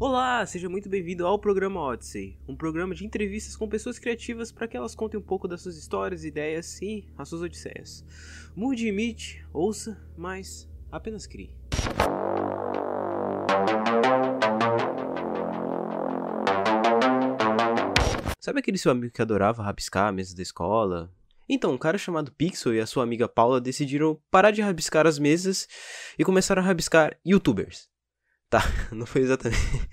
Olá, seja muito bem-vindo ao programa Odyssey, um programa de entrevistas com pessoas criativas para que elas contem um pouco das suas histórias, ideias e as suas odisseias. Mude e imite, ouça, mas apenas crie. Sabe aquele seu amigo que adorava rabiscar a mesa da escola? Então, um cara chamado Pixel e a sua amiga Paula decidiram parar de rabiscar as mesas e começaram a rabiscar youtubers. Tá, não foi exatamente.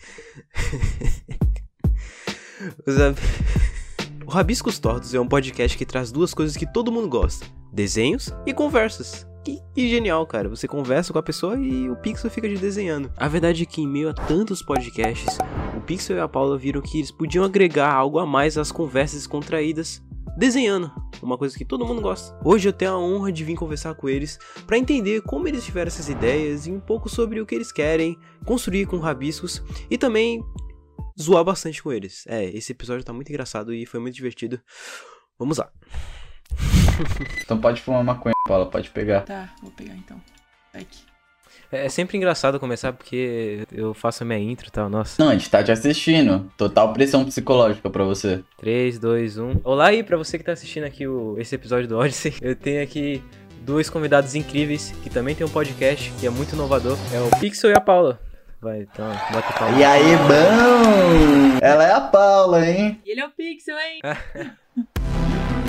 O Rabiscos Tortos é um podcast que traz duas coisas que todo mundo gosta: desenhos e conversas. Que, que, genial, cara. Você conversa com a pessoa e o Pixel fica de desenhando. A verdade é que, em meio a tantos podcasts, o Pixel e a Paula viram que eles podiam agregar algo a mais às conversas contraídas desenhando, uma coisa que todo mundo gosta. Hoje eu tenho a honra de vir conversar com eles para entender como eles tiveram essas ideias e um pouco sobre o que eles querem construir com rabiscos e também zoar bastante com eles. É, esse episódio tá muito engraçado e foi muito divertido. Vamos lá. então pode fumar maconha, Paula, pode pegar. Tá, vou pegar então. Aqui. É sempre engraçado começar porque eu faço a minha intro e tal, nossa. Não, a gente tá te assistindo. Total pressão psicológica pra você. 3, 2, 1. Olá aí pra você que tá assistindo aqui o, esse episódio do Odyssey. Eu tenho aqui dois convidados incríveis que também tem um podcast que é muito inovador. É o Pixel e a Paula. Vai, então, bota palma. E aí, bom? Ela é a Paula, hein? E ele é o Pixel, hein?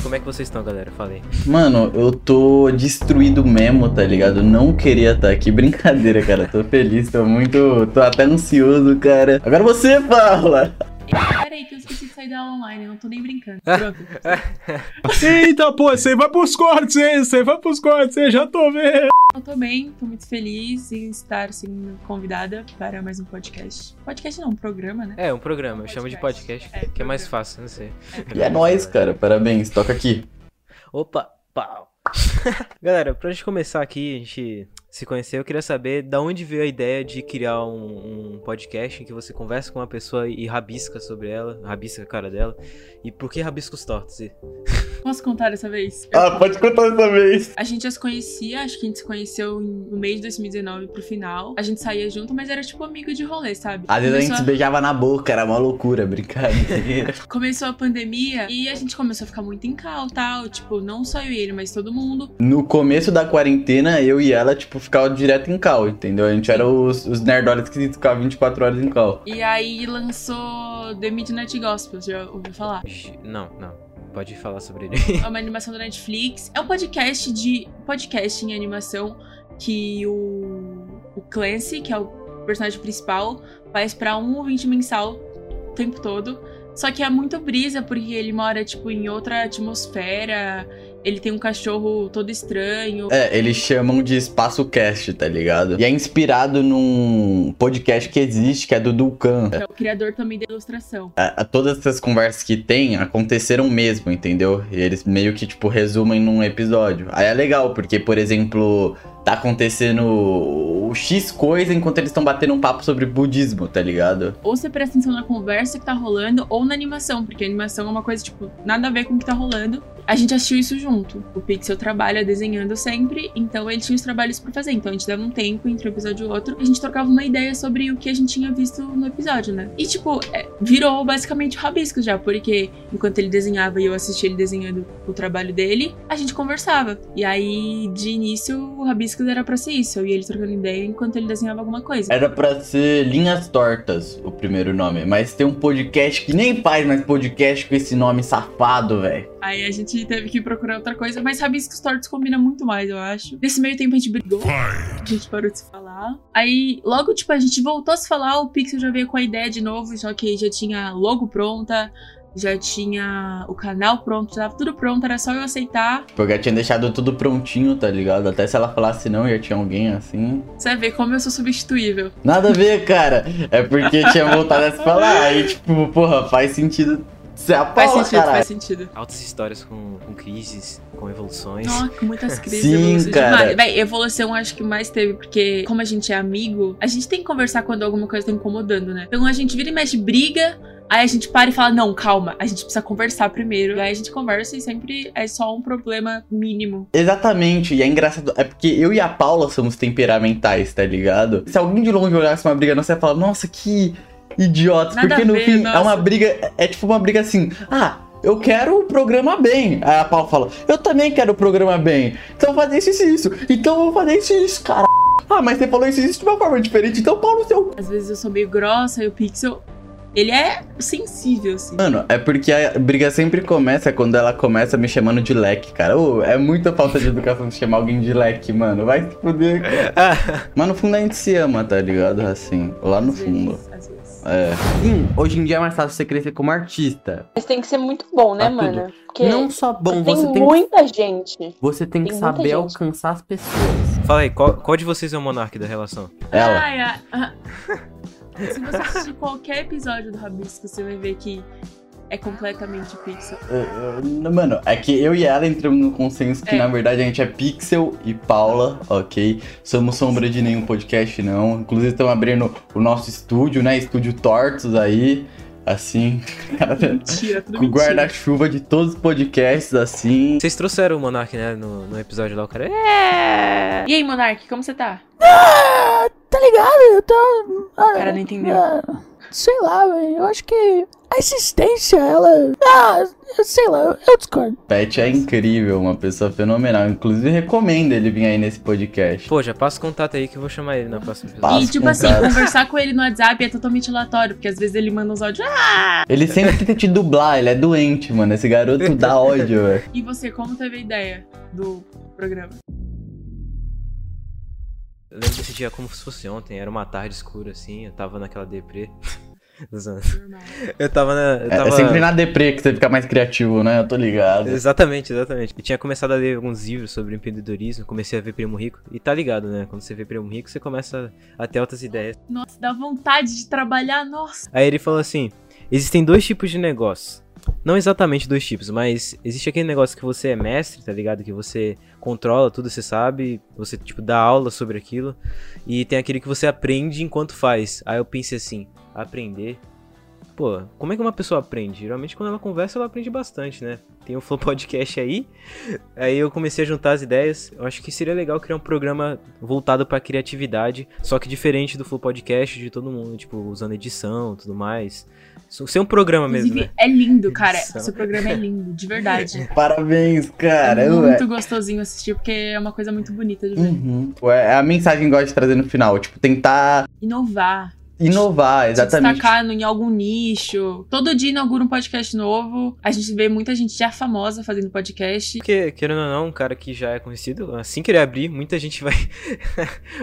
Como é que vocês estão, galera? Falei. Mano, eu tô destruído mesmo, tá ligado? Não queria estar tá aqui. Brincadeira, cara. Tô feliz, tô muito. tô até ansioso, cara. Agora você, Paula! Peraí, que eu esqueci de sair da aula online, eu não tô nem brincando. Pronto. Eita, pô, você vai pros cortes, hein? Você vai pros cortes, hein? Já tô vendo. Eu tô bem, tô muito feliz em estar sendo convidada para mais um podcast. Podcast não, um programa, né? É, um programa, eu chamo de podcast, é, que programa. é mais fácil, não sei. É, e é nóis, cara, parabéns, toca aqui. Opa, pau. Galera, pra gente começar aqui, a gente se conhecer, eu queria saber da onde veio a ideia de criar um, um, podcast em que você conversa com uma pessoa e rabisca sobre ela, rabisca a cara dela. E por que rabiscos tortos? Posso contar dessa vez? Ah, pode contar dessa vez. A gente já se conhecia, acho que a gente se conheceu no mês de 2019 pro final. A gente saía junto, mas era tipo amigo de rolê, sabe? Às vezes a gente a... se beijava na boca, era uma loucura, brincadeira. começou a pandemia e a gente começou a ficar muito em cal, tal. Tipo, não só eu e ele, mas todo mundo. No começo da quarentena, eu e ela, tipo, ficava direto em cal, entendeu? A gente era os, os nerdolas que ficavam 24 horas em cal. E aí lançou The Midnight Gospel, já ouviu falar? Não, não. Pode falar sobre ele. É uma animação da Netflix. É um podcast de podcast em animação que o, o Clancy, que é o personagem principal, faz pra um ouvinte mensal o tempo todo. Só que é muito brisa, porque ele mora, tipo, em outra atmosfera. Ele tem um cachorro todo estranho. É, eles chamam de Espaço Cast, tá ligado? E é inspirado num podcast que existe, que é do Dulcan. É o criador também da ilustração. A, a, todas essas conversas que tem aconteceram mesmo, entendeu? E eles meio que, tipo, resumem num episódio. Aí é legal, porque, por exemplo, tá acontecendo o X coisa enquanto eles estão batendo um papo sobre budismo, tá ligado? Ou você presta atenção na conversa que tá rolando, ou na animação, porque a animação é uma coisa, tipo, nada a ver com o que tá rolando. A gente assistiu isso junto. O Pixel trabalha desenhando sempre, então ele tinha os trabalhos para fazer. Então a gente dava um tempo entre um episódio e outro, a gente trocava uma ideia sobre o que a gente tinha visto no episódio, né? E, tipo, é, virou basicamente rabisco já, porque enquanto ele desenhava e eu assistia ele desenhando o trabalho dele, a gente conversava. E aí, de início, o rabisco Discos era pra ser isso, eu e ele trocando ideia enquanto ele desenhava alguma coisa. Era pra ser Linhas Tortas, o primeiro nome, mas tem um podcast que nem faz mais podcast com esse nome safado, velho. Aí a gente teve que procurar outra coisa, mas Rabiscos Tortos combina muito mais, eu acho. Nesse meio tempo a gente brigou, a gente parou de se falar. Aí, logo, tipo, a gente voltou a se falar, o Pixel já veio com a ideia de novo, só que já tinha logo pronta, já tinha o canal pronto, já tava tudo pronto, era só eu aceitar. Porque eu já tinha deixado tudo prontinho, tá ligado? Até se ela falasse não, já tinha alguém assim. Você vai ver como eu sou substituível. Nada a ver, cara. É porque tinha voltado a se falar. Aí, tipo, porra, faz sentido você é faz sentido, caralho. faz sentido. Altas histórias com, com crises, com evoluções. Nossa, com muitas crises. Sim, cara. Véi, evolução acho que mais teve, porque como a gente é amigo, a gente tem que conversar quando alguma coisa tá incomodando, né? Então a gente vira e mexe, briga, Aí a gente para e fala: não, calma, a gente precisa conversar primeiro. E aí a gente conversa e sempre é só um problema mínimo. Exatamente, e é engraçado, é porque eu e a Paula somos temperamentais, tá ligado? Se alguém de longe olhasse uma briga nossa, ia falar: nossa, que idiotas. Nada porque no ver, fim é nossa. uma briga. É tipo uma briga assim. Ah, eu quero o programa bem. Aí a Paula fala, eu também quero o programa bem. Então vou fazer isso e isso. Então eu vou fazer isso e isso, cara. Ah, mas você falou isso e isso de uma forma diferente. Então pau no seu. Às vezes eu sou meio grossa e o Pixel, ele é sensível, assim. Mano, é porque a briga sempre começa quando ela começa me chamando de leque, cara. Ô, é muita falta de educação de chamar alguém de leque, mano. Vai se fuder, Mas no fundo a gente se ama, tá ligado? Assim, lá no Às fundo. vezes, às vezes. É. Sim, hoje em dia é mais fácil você crescer como artista. Mas tem que ser muito bom, né, Ah, mano? Porque Não só bom, tem você tem, muita gente. você tem que tem muita saber gente. alcançar as pessoas. fala aí, qual, qual de vocês é o monarca da relação? Ela. Ai, ai. Se você assistir qualquer episódio do Rabisco, você vai ver que é completamente Pixel. Eu- eu- Mano, é que eu e ela entramos no consenso que É. na verdade a gente é Pixel e Paula, ok? Somos sombra de nenhum podcast, não. Inclusive estamos abrindo o nosso estúdio, né? Estúdio Tortos aí, assim. Cara, Mentira, com guarda-chuva de todos os podcasts, assim. Vocês trouxeram o monarca, né, no, no episódio lá, o cara. É. E aí, Monark, como você tá? Tá ligado? Eu tô. O cara não entendeu. Ah, sei lá, velho. Eu acho que a existência, ela. Ah, sei lá, eu, discordo. Pet é incrível, uma pessoa fenomenal. Inclusive, recomendo ele vir aí nesse podcast. Pô, já passa o contato aí que eu vou chamar ele na próxima episódio. E, tipo assim, cara. conversar com ele no WhatsApp é totalmente aleatório, porque às vezes ele manda uns áudios. Ah! Ele sempre tenta te dublar, ele é doente, mano. Esse garoto dá ódio, velho. E você, como teve a ideia do programa? Eu lembro desse dia como se fosse ontem, era uma tarde escura assim, eu tava naquela deprê. Eu tava na. Eu É, tava... é sempre na deprê que você fica mais criativo, né? Eu tô ligado. Exatamente, exatamente. Eu tinha começado a ler alguns livros sobre empreendedorismo, comecei a ver Primo Rico. E tá ligado, né? Quando você vê Primo Rico, você começa a ter outras ideias. Nossa, dá vontade de trabalhar, nossa. Aí ele falou assim: existem dois tipos de negócio. Não exatamente dois tipos, mas existe aquele negócio que você é mestre, tá ligado? Que você controla tudo, você sabe, você tipo dá aula sobre aquilo. E tem aquele que você aprende enquanto faz. Aí eu pensei assim, aprender. Pô, como é que uma pessoa aprende? Geralmente quando ela conversa, ela aprende bastante, né? Tem o Flow Podcast aí. Aí eu comecei a juntar as ideias. Eu acho que seria legal criar um programa voltado pra criatividade, só que diferente do Flow Podcast de todo mundo, tipo, usando edição, tudo mais. Isso- Ser um programa mesmo, Inclusive, né? é lindo, cara. Edição. Seu programa é lindo, de verdade. Parabéns, cara. é ué. muito gostosinho assistir, porque é uma coisa muito bonita de ver. Uhum. É a mensagem que eu gosto de trazer no final. Tipo, tentar Inovar, inovar, se exatamente. destacar no- em algum nicho. Todo dia inaugura um podcast novo. A gente vê muita gente já famosa fazendo podcast. Porque, querendo ou não, um cara que já é conhecido, assim que ele abrir, muita gente vai.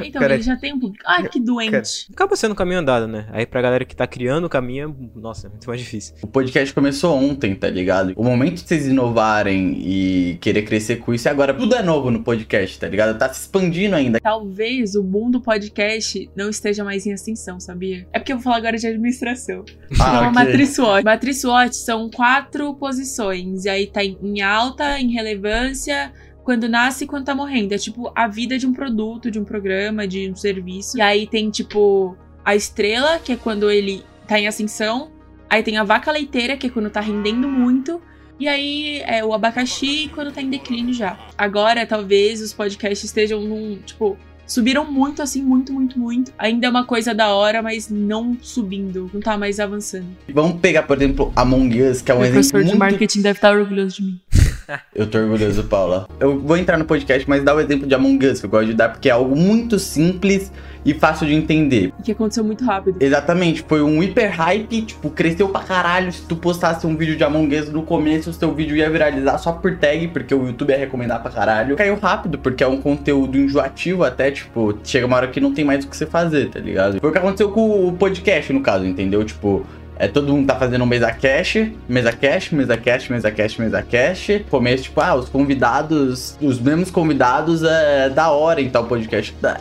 Então, Cara, ele já tem um público. Ai, que doente. Acaba sendo um caminho andado, né? Aí pra galera que tá criando o caminho, nossa, é muito mais difícil. O podcast começou ontem, tá ligado? O momento de vocês inovarem e querer crescer com isso é agora. Tudo é novo no podcast, tá ligado? Tá se expandindo ainda. Talvez o boom do podcast não esteja mais em ascensão, sabia? É porque eu vou falar agora de administração. Ah, Chama ok. Matriz SWOT. Matriz SWOT são quatro posições. E aí tá em alta, em relevância, quando nasce e quando tá morrendo. É tipo a vida de um produto, de um programa, de um serviço. E aí tem tipo a estrela, que é quando ele tá em ascensão. Aí tem a vaca leiteira, que é quando tá rendendo muito. E aí é o abacaxi quando tá em declínio já. Agora, talvez os podcasts estejam num, tipo, subiram muito, assim, muito, muito, muito. Ainda é uma coisa da hora, mas não subindo, não tá mais avançando. Vamos pegar, por exemplo, Among Us, que é um Meu exemplo professor de muito marketing deve estar orgulhoso de mim. Eu tô orgulhoso, Paula. Eu vou entrar no podcast, mas dá o exemplo de Among Us, que eu gosto de dar, porque é algo muito simples e fácil de entender. E que aconteceu muito rápido. Exatamente, foi um hiper hype, tipo, cresceu pra caralho. Se tu postasse um vídeo de Among Us no começo, o seu vídeo ia viralizar só por tag, porque o YouTube ia recomendar pra caralho. Caiu rápido, porque é um conteúdo enjoativo até, tipo, chega uma hora que não tem mais o que você fazer, tá ligado? Foi o que aconteceu com o podcast, no caso, entendeu? Tipo, é, todo mundo tá fazendo mesa cash, mesa cash, mesa cash, mesa cash, mesa cash. Começo, tipo, ah, os convidados, os mesmos convidados é da hora em tal podcast. Da-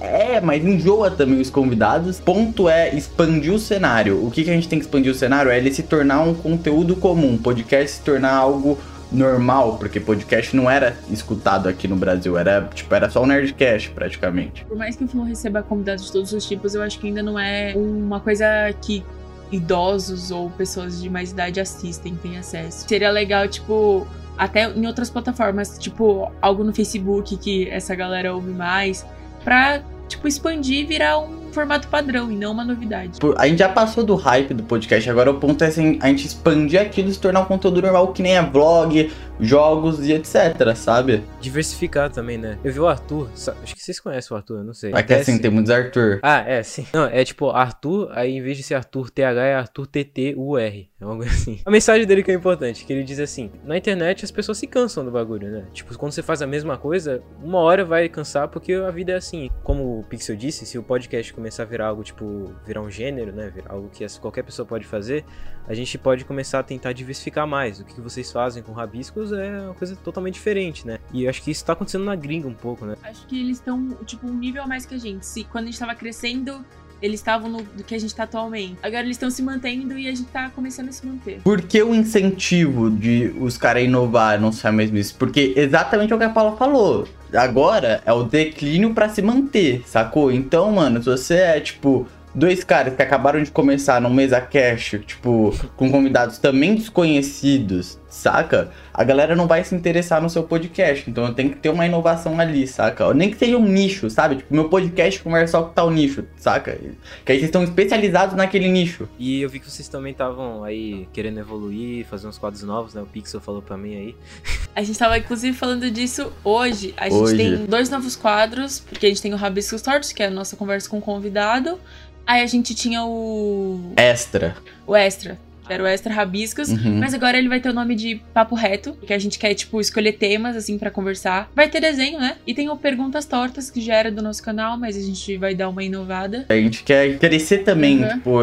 É, mas enjoa também os convidados. Ponto é expandir o cenário. O que, que a gente tem que expandir o cenário é ele se tornar um conteúdo comum. Podcast se tornar algo normal, porque podcast não era escutado aqui no Brasil, era tipo, era só o Nerdcast praticamente. Por mais que o Flow receba convidados de todos os tipos, eu acho que ainda não é uma coisa que idosos ou pessoas de mais idade assistem, têm acesso. Seria legal, tipo, até em outras plataformas, tipo, algo no Facebook que essa galera ouve mais, pra, tipo, expandir e virar um formato padrão e não uma novidade. A gente já passou do hype do podcast, agora o ponto é assim, a gente expandir aquilo e se tornar um conteúdo normal que nem é vlog, jogos e etc, sabe? Diversificar também, né? Eu vi o Arthur, acho que vocês conhecem o Arthur, eu não sei. É que assim, tem muitos Arthur. Ah, é, sim. Não, é tipo Arthur, aí em vez de ser Arthur TH é Arthur TTUR. É coisa assim. A mensagem dele que é importante, que ele diz assim: na internet as pessoas se cansam do bagulho, né? Tipo, quando você faz a mesma coisa, uma hora vai cansar porque a vida é assim. Como o Pixel disse, se o podcast começar a virar algo tipo, virar um gênero, né? Virar algo que qualquer pessoa pode fazer, a gente pode começar a tentar diversificar mais. O que vocês fazem com rabiscos é uma coisa totalmente diferente, né? E eu acho que isso tá acontecendo na gringa um pouco, né? Acho que eles estão, tipo, um nível a mais que a gente. Se quando a gente tava crescendo, eles estavam no do que a gente tá atualmente. Agora eles estão se mantendo e a gente tá começando a se manter. Por que o incentivo de os caras inovar não ser a mesmice? Porque exatamente é o que a Paula falou. Agora é o declínio pra se manter, sacou? Então, mano, se você é tipo dois caras que acabaram de começar num mesa cash, tipo, com convidados também desconhecidos, saca? A galera não vai se interessar no seu podcast. Então tem que ter uma inovação ali, saca? Nem que seja um nicho, sabe? Tipo, meu podcast conversa só com tal nicho, saca? Que aí vocês estão especializados naquele nicho. E eu vi que vocês também estavam aí querendo evoluir, fazer uns quadros novos, né? O Pixel falou pra mim aí. A gente tava, inclusive, falando disso hoje. A gente Hoje. tem dois novos quadros, porque a gente tem o Rabiscos Tortos, que é a nossa conversa com o convidado. Aí a gente tinha o, Extra. o Extra, era o Extra Rabiscos. Uhum. Mas agora ele vai ter o nome de Papo Reto, porque a gente quer, tipo, escolher temas, assim, pra conversar. Vai ter desenho, né? E tem o Perguntas Tortas, que já era do nosso canal, mas a gente vai dar uma inovada. A gente quer crescer também, Uhum. tipo,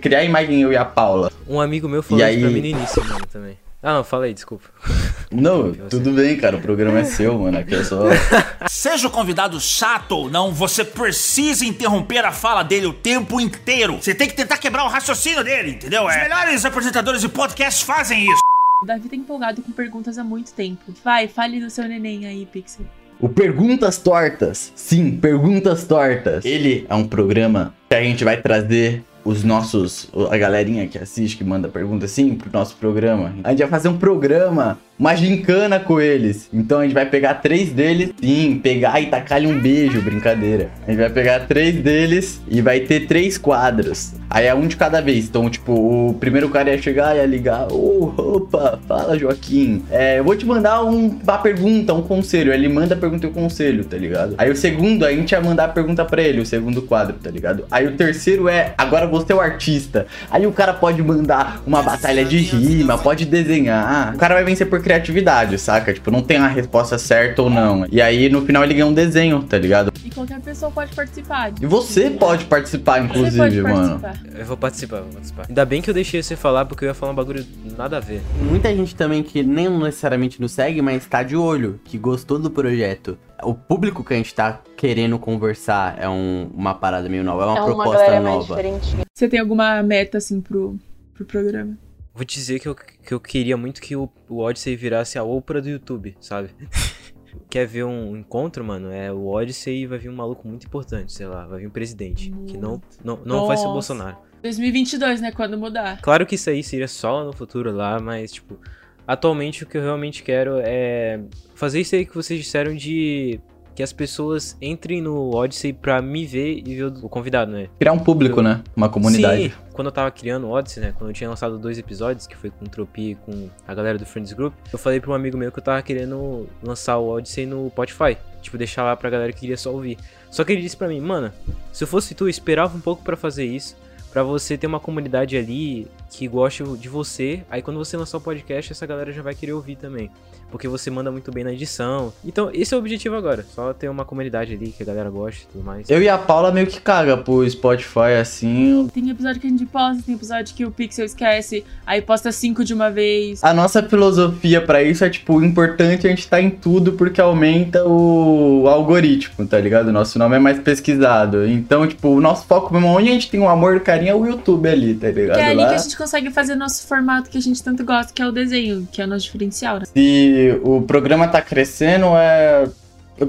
criar a imagem eu e a Paula. Um amigo meu falou E isso pra aí? mim no início, mano, também. Ah, não, fala aí, desculpa. Não, tudo bem, cara, o programa é seu, mano, aqui é só... Seja o convidado chato ou não, você precisa interromper a fala dele o tempo inteiro. Você tem que tentar quebrar o raciocínio dele, entendeu? Os melhores apresentadores de podcast fazem isso. O Davi tá empolgado com perguntas há muito tempo. Vai, fale do seu neném aí, Pixel. O Perguntas Tortas. Sim, Perguntas Tortas. Ele é um programa que a gente vai trazer os nossos. A galerinha que assiste, que manda pergunta assim pro nosso programa. A gente vai fazer um programa, uma gincana com eles. Então a gente vai pegar três deles, sim, pegar e tacar-lhe um beijo, brincadeira. A gente vai pegar três deles e vai ter três quadros. Aí é um de cada vez. Então, tipo, o primeiro cara ia chegar e ia ligar. Ô, opa, fala Joaquim. É, eu vou te mandar um- uma pergunta, um conselho. Aí Ele manda a pergunta e o conselho, tá ligado? Aí o segundo, a gente ia mandar a pergunta pra ele, o segundo quadro, tá ligado? Aí o terceiro é, agora você é o artista. Aí o cara pode mandar uma batalha de rima, pode desenhar. O cara vai vencer por criatividade, saca? Tipo, não tem a resposta certa ou não. E aí no final ele ganha um desenho, tá ligado? E qualquer pessoa pode participar. E você pode participar, Você inclusive, pode mano. participar. Eu vou participar, vou participar. Ainda bem que eu deixei você falar, porque eu ia falar um bagulho nada a ver. Muita gente também que nem necessariamente nos segue, mas tá de olho, que gostou do projeto. O público que a gente tá querendo conversar é um- uma parada meio nova, é uma é uma proposta mais nova. diferente. Você tem alguma meta, assim, pro, pro programa? Vou te dizer que eu, que eu queria muito que o, o Odyssey virasse a Oprah do YouTube, sabe? Quer ver um encontro, mano? É o Odyssey e vai vir um maluco muito importante, sei lá, vai vir um presidente. Que não, não, não vai ser o. Bolsonaro. 2022, né? Quando mudar. Claro que isso aí seria só no futuro lá, mas, tipo, atualmente o que eu realmente quero é fazer isso aí que vocês disseram de que as pessoas entrem no Odyssey pra me ver e ver o convidado, né? Criar um público, né? Uma comunidade. Sim, quando eu tava criando o Odyssey, né? Quando eu tinha lançado dois episódios, que foi com o Tropi e com a galera do Friends Group, eu falei pra um amigo meu que eu tava querendo lançar o Odyssey no Spotify. Tipo, deixar lá pra galera que queria só ouvir. Só que ele disse pra mim, mano, se eu fosse tu, eu esperava um pouco pra fazer isso. Pra você ter uma comunidade ali que goste de você. Aí quando você lançar o podcast, essa galera já vai querer ouvir também. Porque você manda muito bem na edição. Então, esse é o objetivo agora. Só ter uma comunidade ali que a galera goste e tudo mais. Eu e a Paula meio que caga pro Spotify assim. Tem episódio que a gente posta, tem episódio que o Pixel esquece, aí posta cinco de uma vez. A nossa filosofia pra isso é, tipo, o importante é a gente estar em tudo porque aumenta o algoritmo, tá ligado? O nosso nome é mais pesquisado. Então, tipo, o nosso foco mesmo, onde a gente tem o amor e o carinho é o YouTube ali, tá ligado? Que é ali Lá, que a gente consegue fazer nosso formato que a gente tanto gosta, que é o desenho, que é o nosso diferencial, né? Se o programa tá crescendo, é.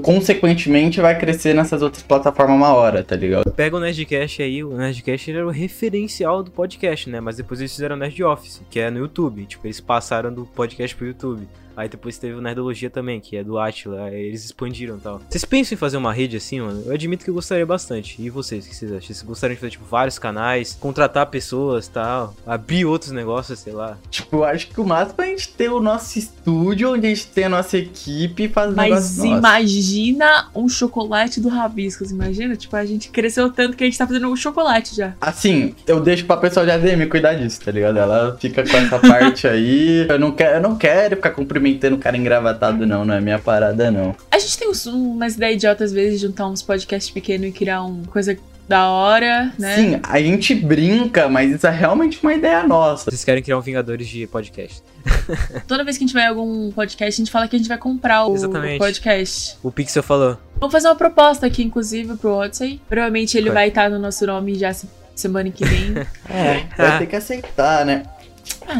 Consequentemente, vai crescer nessas outras plataformas uma hora, tá ligado? Pega o Nerdcast aí, o Nerdcast era o referencial do podcast, né? Mas depois eles fizeram o Nerd Office, que é no YouTube. Tipo, eles passaram do podcast pro YouTube. Aí depois teve o Nerdologia também, que é do Atila. Aí eles expandiram e tal. Vocês pensam em fazer uma rede assim, mano? Eu admito que eu gostaria bastante. E vocês, o que vocês acham? Vocês gostariam de fazer, tipo, vários canais, contratar pessoas tal, abrir outros negócios, sei lá. Tipo, eu acho que o máximo é a gente ter o nosso estúdio, onde a gente tem a nossa equipe e faz Mas negócio nosso. imagina um chocolate do Rabiscos. Imagina, tipo, a gente cresceu tanto que a gente tá fazendo o chocolate já. Assim, eu deixo pra pessoa de ADM cuidar disso, tá ligado? Ela fica com essa parte aí. Eu não quero, eu não quero ficar cumprimentando o cara engravatado, não. Não é minha parada, não. A gente tem uns- umas ideias idiotas às vezes de juntar uns podcasts pequenos e criar uma coisa da hora, né? Sim, a gente brinca, mas isso é realmente uma ideia nossa. Vocês querem criar um Vingadores de podcast. Toda vez que a gente vai em algum podcast, a gente fala que a gente vai comprar o Exatamente. podcast. O Pixel falou. Vamos fazer uma proposta aqui, inclusive, pro Odyssey. Provavelmente ele Vai. vai estar no nosso nome já se- semana que vem. É, vai ter que aceitar, né?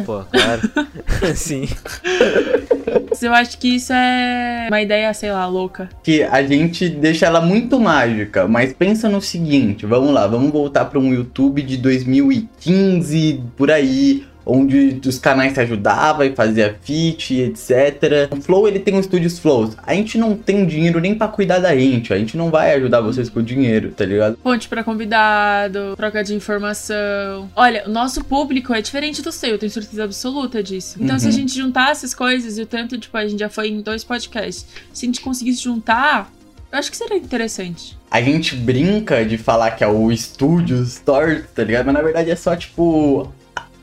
Pô, claro. Sim. Mas eu acho que isso é uma ideia, sei lá, louca. Que a gente deixa ela muito mágica, mas pensa no seguinte, vamos lá, vamos voltar para um YouTube de 2015 por aí, onde os canais se ajudavam e fazia feat, etc. O Flow ele tem os estúdios Flows. A gente não tem dinheiro nem pra cuidar da gente, a gente não vai ajudar vocês com dinheiro, tá ligado? Ponte pra convidado, troca de informação. Olha, o nosso público é diferente do seu, eu tenho certeza absoluta disso. Então, se a Uhum. gente juntar essas coisas, e o tanto, tipo, a gente já foi em dois podcasts, se a gente conseguisse juntar, eu acho que seria interessante. A gente brinca de falar que é o estúdio Store, tá ligado? Mas na verdade é só tipo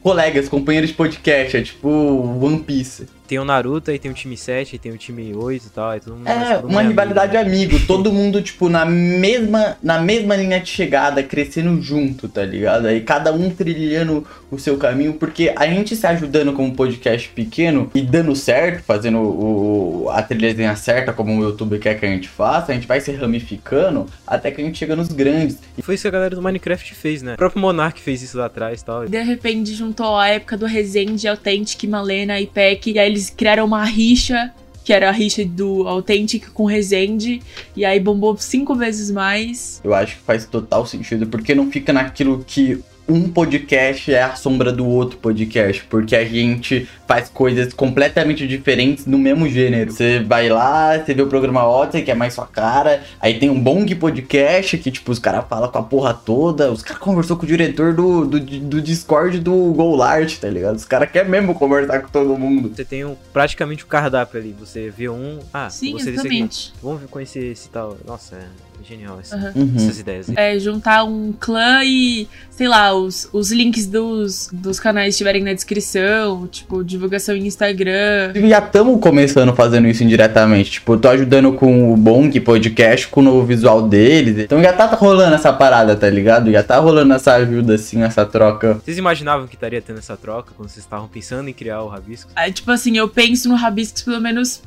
colegas, companheiros de podcast, é tipo One Piece. Tem o Naruto, aí tem o time 7, aí tem o time 8 e tal. Aí todo mundo, É, todo uma amigo, rivalidade né? amigo, todo mundo, tipo, na mesma, na mesma linha de chegada, crescendo junto, tá ligado? Aí cada um trilhando o seu caminho, porque a gente se ajudando como podcast pequeno e dando certo, fazendo o, a trilhazinha certa, como o YouTube quer que a gente faça, a gente vai se ramificando até que a gente chega nos grandes. E foi isso que a galera do Minecraft fez, né? O próprio Monark fez isso lá atrás e tal. De repente juntou a época do Resende, Authentic, Malena e Peck, e aí eles criaram uma rixa, que era a rixa do Authentic com Resende, e aí bombou cinco vezes mais. Eu acho que faz total sentido, porque não fica naquilo que um podcast é a sombra do outro podcast, porque a gente faz coisas completamente diferentes no mesmo gênero. Você vai lá, você vê o programa Otter, que é mais sua cara, aí tem um Bong Podcast, que tipo, os caras falam com a porra toda, os caras conversou com o diretor do, do, do Discord do Golart, tá ligado? Os caras querem mesmo conversar com todo mundo. Você tem um, praticamente o cardápio ali. Você vê um. Ah, Sim, gostei desse aqui. exatamente. Vamos ver- conhecer esse tal. Nossa, é genial esse-. Uhum. essas ideias. aí. É, juntar um clã e, sei lá, os, os links dos, dos canais estiverem na descrição, tipo, divulgação em Instagram. Já estamos começando fazendo isso indiretamente. Tipo, eu tô ajudando com o Bong Podcast, com o novo visual deles. Então já tá rolando essa parada, tá ligado? Já tá rolando essa ajuda, assim, essa troca. Vocês imaginavam que estaria tendo essa troca quando vocês estavam pensando em criar o Rabisco? Aí, tipo assim, eu penso no Rabiscos pelo menos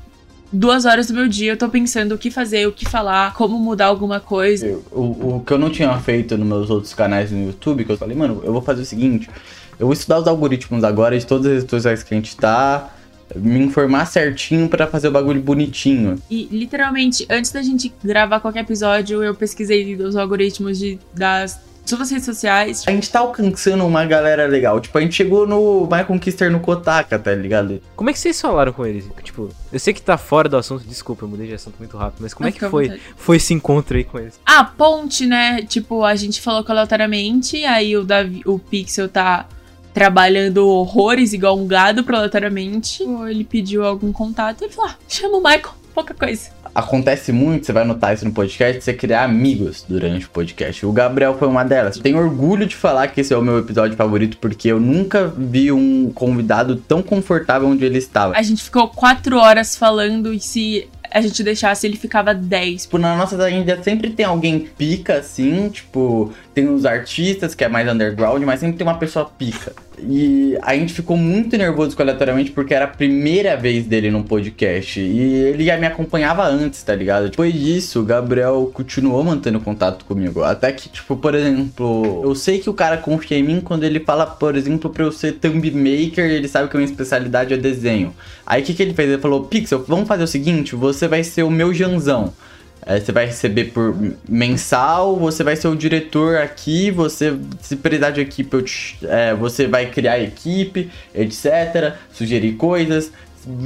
duas horas do meu dia, eu tô pensando o que fazer, o que falar, como mudar alguma coisa. Eu- o, o que eu não tinha feito nos meus outros canais no YouTube, que eu falei, mano, eu vou fazer o seguinte. Eu vou estudar os algoritmos agora de todas as redes sociais que a gente tá. Me informar certinho pra fazer o bagulho bonitinho. E literalmente, antes da gente gravar qualquer episódio, eu pesquisei os algoritmos de, das todas as redes sociais. A gente tá alcançando uma galera legal. Tipo, a gente chegou no My Conquister no Kotaka, tá ligado? Como é que vocês falaram com eles? Tipo, eu sei que tá fora do assunto, desculpa, eu mudei de assunto muito rápido, mas como é que foi, foi esse encontro aí com eles? Ah, ponte, né? Tipo, a gente falou aleatoriamente, aí o, Davi, o Pixel tá trabalhando horrores igual um gado aleatoriamente. Ele pediu algum contato, ele falou, ah, chama o Michael, pouca coisa. Acontece muito, você vai notar isso no podcast, você criar amigos durante o podcast. O Gabriel foi uma delas. Tenho orgulho de falar que esse é o meu episódio favorito, porque eu nunca vi um convidado tão confortável onde ele estava. A gente ficou quatro horas falando e se a gente deixasse, ele ficava dez. Tipo, na nossa agenda sempre tem alguém pica, assim, tipo, tem os artistas que é mais underground, mas sempre tem uma pessoa pica. E a gente ficou muito nervoso aleatoriamente porque era a primeira vez dele num podcast. E ele já me acompanhava antes, tá ligado? Depois disso, o Gabriel continuou mantendo contato comigo. Até que, tipo, por exemplo, eu sei que o cara confia em mim quando ele fala, por exemplo, pra eu ser thumb maker, ele sabe que a minha especialidade é desenho. Aí o que, que ele fez? Ele falou: Pixel, vamos fazer o seguinte, você vai ser o meu Janzão. É, você vai receber por mensal, você vai ser o diretor aqui, você, se precisar de equipe, te- é, você vai criar equipe, etc. Sugerir coisas.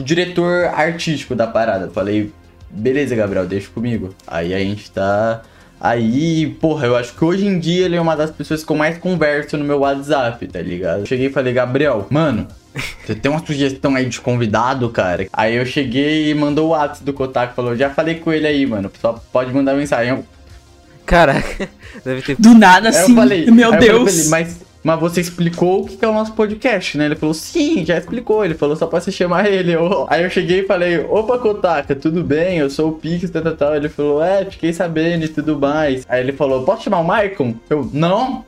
diretor artístico da parada. Falei, beleza, Gabriel, deixa comigo. Aí a gente tá. Aí, porra, eu acho que hoje em dia ele é uma das pessoas que eu mais converso no meu WhatsApp, tá ligado? Eu cheguei e falei, Gabriel, mano, você tem uma sugestão aí de convidado, cara? Aí eu cheguei e mandou o WhatsApp do Kotaku, falou, já falei com ele aí, mano, só pode mandar mensagem. Eu, Caraca, deve ter. Do nada, assim. eu falei, Meu aí eu falei Deus. ele, mas, mas você explicou o que que é o nosso podcast, né? Ele falou, sim, já explicou. Ele falou, só pra você chamar ele. Eu- aí eu cheguei e falei, opa, Kotaka, tudo bem? Eu sou o Pix, tal, tal, tal. Ele falou, é, fiquei sabendo e tudo mais. Aí ele falou, posso chamar o Maicon? Eu, não.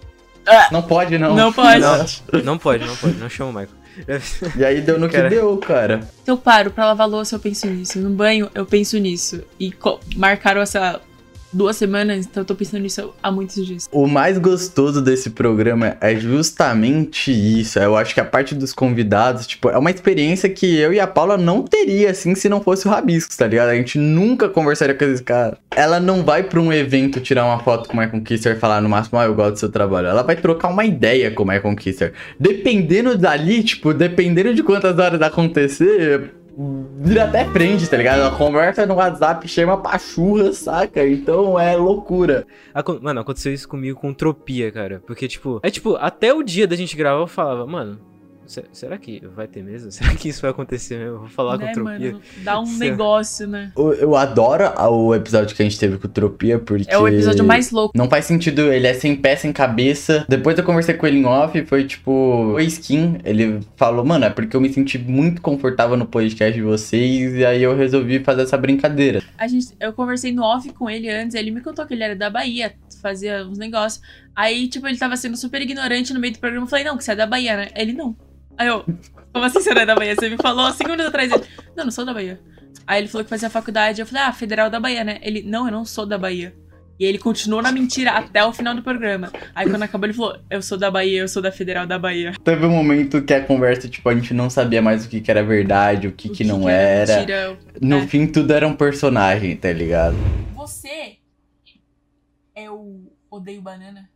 Ah. Não pode, não. Não pode. Não pode, não pode, não chama o Michael. E aí deu no que Cara. deu, cara. Eu paro pra lavar louça, eu penso nisso. No banho, eu penso nisso. E co- marcaram essa duas semanas, então eu tô pensando nisso há muitos dias. O mais gostoso desse programa é justamente isso. Eu acho que a parte dos convidados, tipo, é uma experiência que eu e a Paula não teria, assim, se não fosse o Rabiscos, tá ligado? A gente nunca conversaria com esse cara. Ela não vai pra um evento tirar uma foto com o Michael Kisser e falar no máximo, ah, eu gosto do seu trabalho. Ela vai trocar uma ideia com o Michael Kisser. Dependendo dali, tipo, dependendo de quantas horas acontecer, vira até frente, tá ligado? Ela conversa no WhatsApp, chama pra saca? Então é loucura. Acon- Mano, aconteceu isso comigo com Tropia, cara. Porque, tipo, é tipo, até o dia da gente gravar eu falava, mano, será que vai ter mesmo? Será que isso vai acontecer mesmo? Eu vou falar né, com Tropia. mano? Dá um Certo. negócio, né? Eu, eu adoro o episódio que a gente teve com o Tropia, porque. É o episódio mais louco. Não faz sentido, ele é sem pé, sem cabeça. Depois eu conversei com ele em off, foi tipo, o skin. Ele falou, mano, é porque eu me senti muito confortável no podcast de vocês, e aí eu resolvi fazer essa brincadeira. A gente, eu conversei no off com ele antes, ele me contou que ele era da Bahia, fazia uns negócios. Aí, tipo, ele tava sendo super ignorante no meio do programa. Eu falei, não, que você é da Bahia, né? Ele, não. Aí eu, como assim você não é da Bahia? Você me falou cinco minutos atrás. Ele, não, não sou da Bahia. Aí ele falou que fazia faculdade. Eu falei, ah, Federal da Bahia, né? Ele, não, eu não sou da Bahia. E ele continuou na mentira até o final do programa. Aí quando acabou, ele falou, eu sou da Bahia, eu sou da Federal da Bahia. Teve um momento que a conversa, tipo, a gente não sabia mais o que, que era verdade, o que, O que, não era. mentira. No É. fim, tudo era um personagem, tá ligado? Você é o Odeio Banana?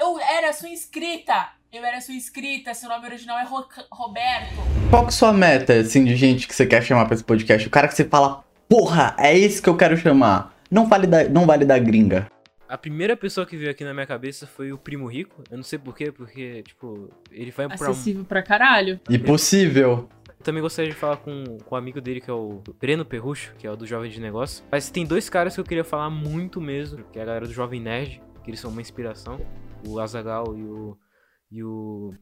Eu era sua inscrita! Eu era sua inscrita, seu nome original é Ro- Roberto. Qual que é a sua meta, assim, de gente que você quer chamar pra esse podcast? O cara que você fala, porra, é esse que eu quero chamar. Não vale da, não vale da gringa. A primeira pessoa que veio aqui na minha cabeça foi o Primo Rico. Eu não sei porquê, porque, tipo, ele vai pra um... Acessível pra caralho. Impossível. Eu também gostaria de falar com, com o amigo dele, que é o Breno Perrucho, que é o do Jovem de Negócio. Mas tem dois caras que eu queria falar muito mesmo, que é a galera do Jovem Nerd, que eles são uma inspiração. O Azagal e o... E o...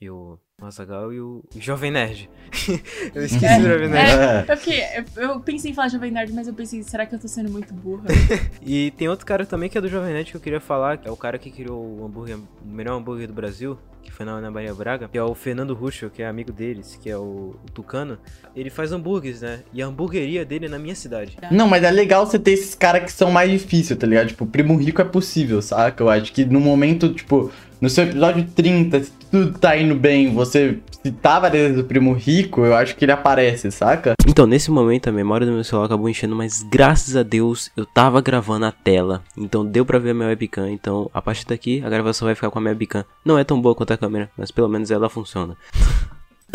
E o... O Azagal e o, Jovem Nerd. eu esqueci É, o Jovem Nerd. É. Eu, fiquei, eu, eu pensei em falar Jovem Nerd, mas eu pensei, será que eu tô sendo muito burra? E tem outro cara também que é do Jovem Nerd que eu queria falar, que é o cara que criou o hambúrguer, o melhor hambúrguer do Brasil, que foi na Ana Maria Braga, que é o Fernando Ruschel, que é amigo deles, que é o, o Tucano. Ele faz hambúrgueres, né? E a hamburgueria dele é na minha cidade. Não, mas é legal você ter esses caras que são mais difíceis, tá ligado? Tipo, primo rico é possível, saca? Eu acho que no momento, tipo, no seu episódio 30, se tudo tá indo bem, você várias vezes o primo rico, eu acho que ele aparece, saca? Então, nesse momento, a memória do meu celular acabou enchendo, mas graças a Deus eu tava gravando a tela. Então deu pra ver a minha webcam. Então, a partir daqui, a gravação vai ficar com a minha webcam. Não é tão boa quanto a câmera, mas pelo menos ela funciona.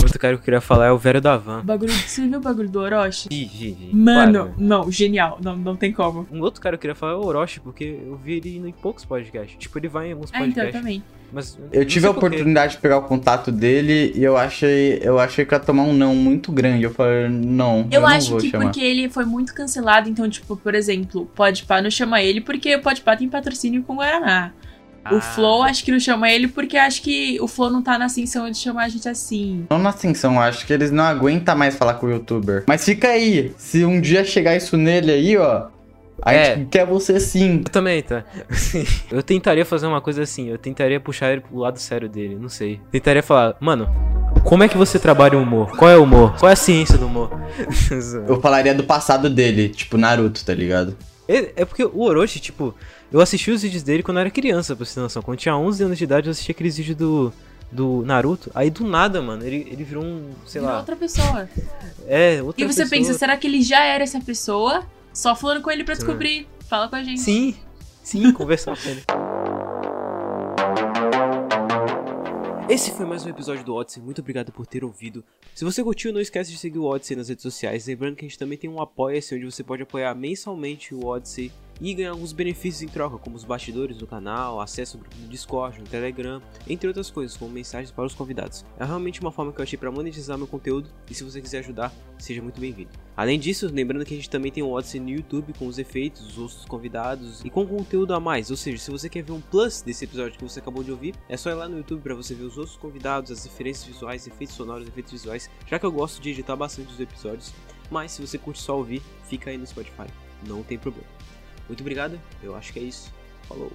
Outro cara que eu queria falar é o Velho da Van. O bagulho, você viu o bagulho do Orochi? Ih, ih, ih, Mano, para, não, genial. Não, não tem como. Um outro cara que eu queria falar é o Orochi, porque eu vi ele em poucos podcasts. Tipo, ele vai em alguns É, então eu podcasts. também. mas Eu tive a oportunidade de pegar o contato dele e eu achei, eu achei que ia tomar um não muito grande. Eu falei, não, eu, Eu não acho vou que chamar. porque ele foi muito cancelado, então, tipo, por exemplo, o Podpah não chama ele porque o Podpah tem patrocínio com o Guaraná. O Ah. Flow acho que não chama ele porque acho que o Flow não tá na ascensão de chamar a gente assim. Não na ascensão, acho que eles não aguentam mais falar com o youtuber. Mas fica aí, se um dia chegar isso nele aí, ó, a É. gente quer você sim. Eu também, tá? eu tentaria fazer uma coisa assim, eu tentaria puxar ele pro lado sério dele, não sei. Tentaria falar, mano, como é que você trabalha o humor? Qual é o humor? Qual é a ciência do humor? Eu falaria do passado dele, tipo Naruto, tá ligado? É, é porque o Orochi, tipo, eu assisti os vídeos dele quando eu era criança, pra você noção. Quando eu tinha 11 anos de idade, eu assistia aqueles vídeos do, do Naruto. Aí do nada, mano, ele, ele virou um, sei Virou lá. outra pessoa. É, outra E você pessoa. pensa, será que ele já era essa pessoa? Só falando com ele pra Sim. descobrir. Fala com a gente. Sim, sim, conversar com ele. Esse foi mais um episódio do Odyssey, muito obrigado por ter ouvido. Se você curtiu, não esquece de seguir o Odyssey nas redes sociais. Lembrando que a gente também tem um apoia-se onde você pode apoiar mensalmente o Odyssey e ganhar alguns benefícios em troca, como os bastidores do canal, acesso ao grupo do Discord, no Telegram, entre outras coisas, como mensagens para os convidados. É realmente uma forma que eu achei para monetizar meu conteúdo e se você quiser ajudar, seja muito bem-vindo. Além disso, lembrando que a gente também tem um Odyssey no YouTube com os efeitos, os outros convidados e com conteúdo a mais. Ou seja, se você quer ver um plus desse episódio que você acabou de ouvir, é só ir lá no YouTube para você ver os outros convidados, as referências visuais, efeitos sonoros, efeitos visuais, já que eu gosto de editar bastante os episódios. Mas se você curte só ouvir, fica aí no Spotify, não tem problema. Muito obrigado, eu acho que é isso. Falou!